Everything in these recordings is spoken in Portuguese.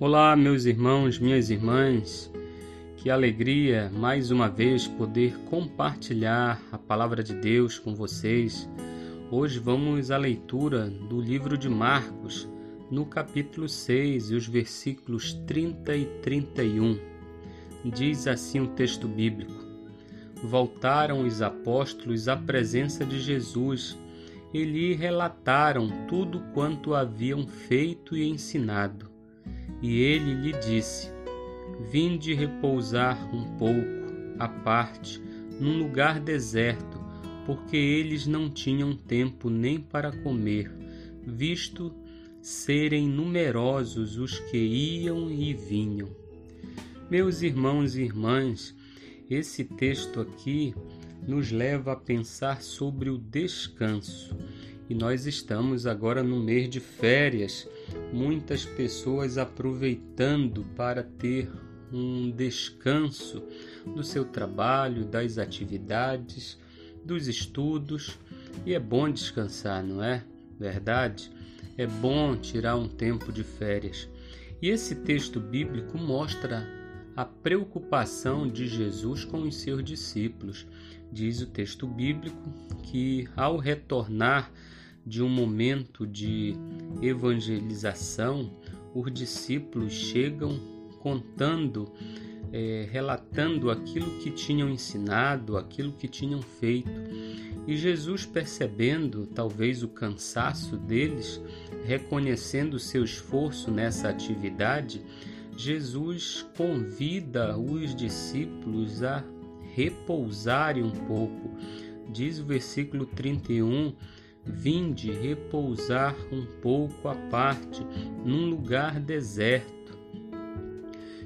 Olá, meus irmãos, minhas irmãs. Que alegria mais uma vez poder compartilhar a palavra de Deus com vocês. Hoje vamos à leitura do livro de Marcos, no capítulo 6 e os versículos 30 e 31. Diz assim o texto bíblico: Voltaram os apóstolos à presença de Jesus e lhe relataram tudo quanto haviam feito e ensinado. E ele lhe disse: Vinde repousar um pouco, à parte, num lugar deserto, porque eles não tinham tempo nem para comer, visto serem numerosos os que iam e vinham. Meus irmãos e irmãs, esse texto aqui nos leva a pensar sobre o descanso. E nós estamos agora no mês de férias muitas pessoas aproveitando para ter um descanso do seu trabalho, das atividades, dos estudos. E é bom descansar, não é? Verdade? É bom tirar um tempo de férias. E esse texto bíblico mostra a preocupação de Jesus com os seus discípulos. Diz o texto bíblico que, ao retornar de um momento de evangelização, os discípulos chegam contando, é, relatando aquilo que tinham ensinado, aquilo que tinham feito. E Jesus, percebendo talvez o cansaço deles, reconhecendo o seu esforço nessa atividade, Jesus convida os discípulos a repousarem um pouco. Diz o versículo 31 Vinde repousar um pouco à parte, num lugar deserto.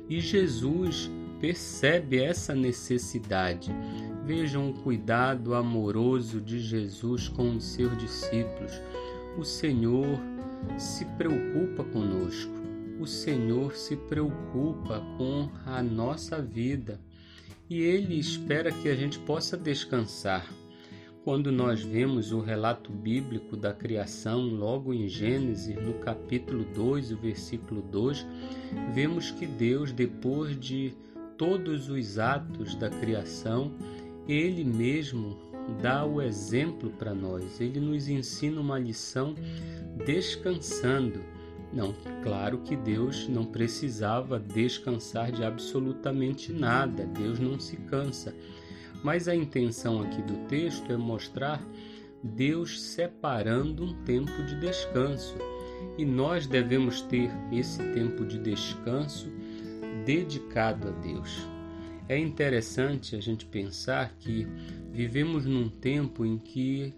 E Jesus percebe essa necessidade. Vejam o cuidado amoroso de Jesus com os seus discípulos. O Senhor se preocupa conosco. O Senhor se preocupa com a nossa vida e Ele espera que a gente possa descansar. Quando nós vemos o relato bíblico da criação, logo em Gênesis, no capítulo 2, o versículo 2, vemos que Deus, depois de todos os atos da criação, ele mesmo dá o exemplo para nós. Ele nos ensina uma lição descansando. Não, claro que Deus não precisava descansar de absolutamente nada. Deus não se cansa mas a intenção aqui do texto é mostrar Deus separando um tempo de descanso. E nós devemos ter esse tempo de descanso dedicado a Deus. É interessante a gente pensar que vivemos num tempo em que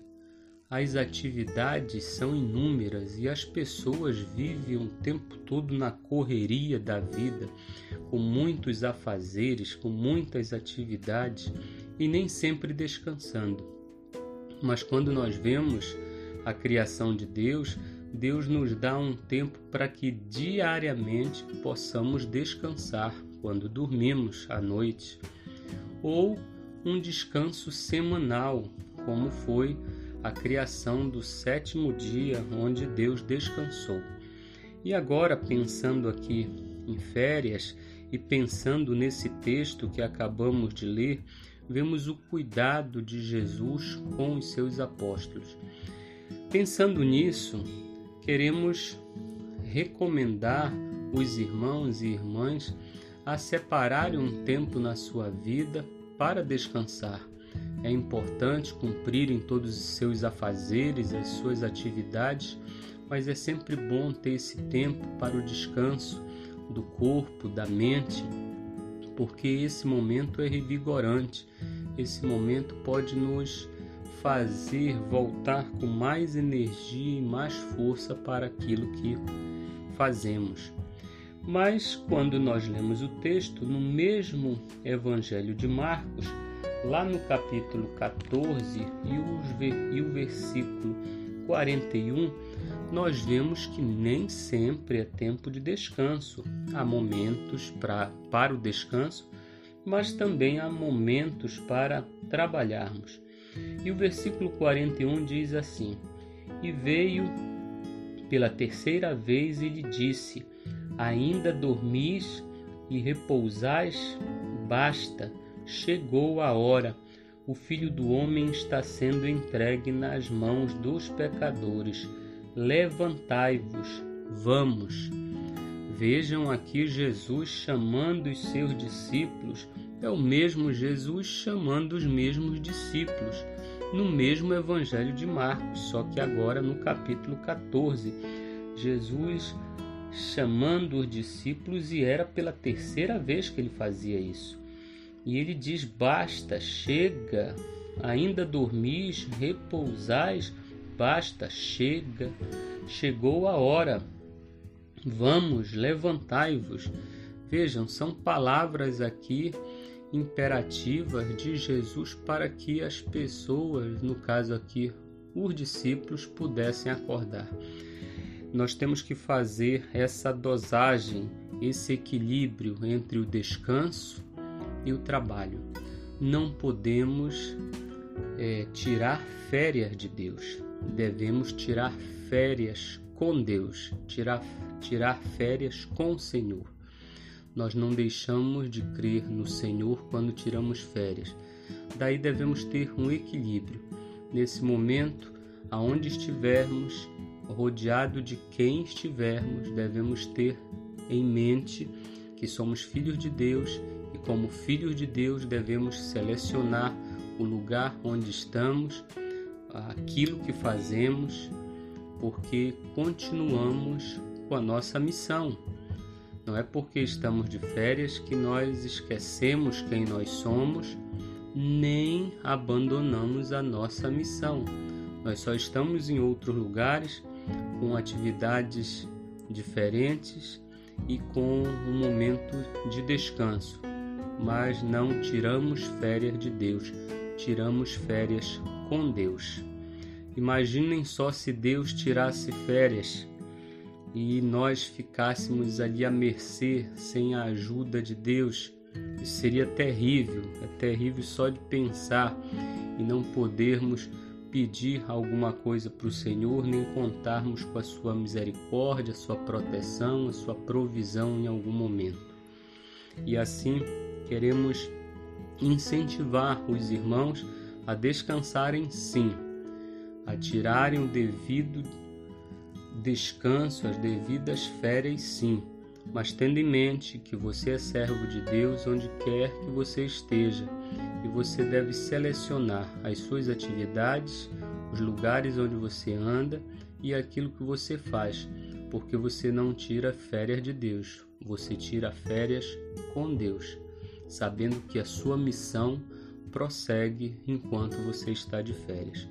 as atividades são inúmeras e as pessoas vivem o tempo todo na correria da vida, com muitos afazeres, com muitas atividades e nem sempre descansando. Mas quando nós vemos a criação de Deus, Deus nos dá um tempo para que diariamente possamos descansar quando dormimos à noite, ou um descanso semanal, como foi a criação do sétimo dia, onde Deus descansou. E agora, pensando aqui em férias e pensando nesse texto que acabamos de ler, vemos o cuidado de Jesus com os seus apóstolos. Pensando nisso, queremos recomendar os irmãos e irmãs a separarem um tempo na sua vida para descansar. É importante cumprirem todos os seus afazeres, as suas atividades, mas é sempre bom ter esse tempo para o descanso do corpo, da mente, porque esse momento é revigorante. Esse momento pode nos fazer voltar com mais energia e mais força para aquilo que fazemos. Mas quando nós lemos o texto, no mesmo Evangelho de Marcos, lá no capítulo 14 e, o versículo 41, nós vemos que nem sempre é tempo de descanso. Há momentos pra, para o descanso, mas também há momentos para trabalharmos. E o versículo 41 diz assim: E veio pela terceira vez e lhe disse: Ainda dormis e repousais? Basta, chegou a hora. O filho do homem está sendo entregue nas mãos dos pecadores. Levantai-vos, vamos. Vejam aqui Jesus chamando os seus discípulos. É o mesmo Jesus chamando os mesmos discípulos no mesmo Evangelho de Marcos, só que agora no capítulo 14. Jesus chamando os discípulos e era pela terceira vez que ele fazia isso. E ele diz: Basta, chega, ainda dormis, repousais, basta, chega, chegou a hora. Vamos, levantai-vos. Vejam, são palavras aqui imperativas de Jesus para que as pessoas, no caso aqui, os discípulos, pudessem acordar. Nós temos que fazer essa dosagem, esse equilíbrio entre o descanso e o trabalho. Não podemos é, tirar férias de Deus, devemos tirar férias com Deus, tirar, tirar férias com o Senhor. Nós não deixamos de crer no Senhor quando tiramos férias. Daí devemos ter um equilíbrio. Nesse momento, aonde estivermos, rodeado de quem estivermos, devemos ter em mente que somos filhos de Deus e, como filhos de Deus, devemos selecionar o lugar onde estamos, aquilo que fazemos, porque continuamos com a nossa missão. Não é porque estamos de férias que nós esquecemos quem nós somos, nem abandonamos a nossa missão. Nós só estamos em outros lugares com atividades diferentes e com um momento de descanso, mas não tiramos férias de Deus, tiramos férias com Deus. Imaginem só se Deus tirasse férias e nós ficássemos ali à mercê sem a ajuda de Deus, isso seria terrível, é terrível só de pensar e não podermos pedir alguma coisa para o Senhor, nem contarmos com a sua misericórdia, a sua proteção, a sua provisão em algum momento. E assim queremos incentivar os irmãos a descansarem sim, a tirarem o devido descanso, as devidas férias, sim, mas tendo em mente que você é servo de Deus onde quer que você esteja e você deve selecionar as suas atividades, os lugares onde você anda e aquilo que você faz, porque você não tira férias de Deus, você tira férias com Deus, sabendo que a sua missão prossegue enquanto você está de férias.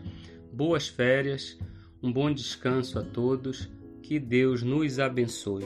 Boas férias um bom descanso a todos, que Deus nos abençoe.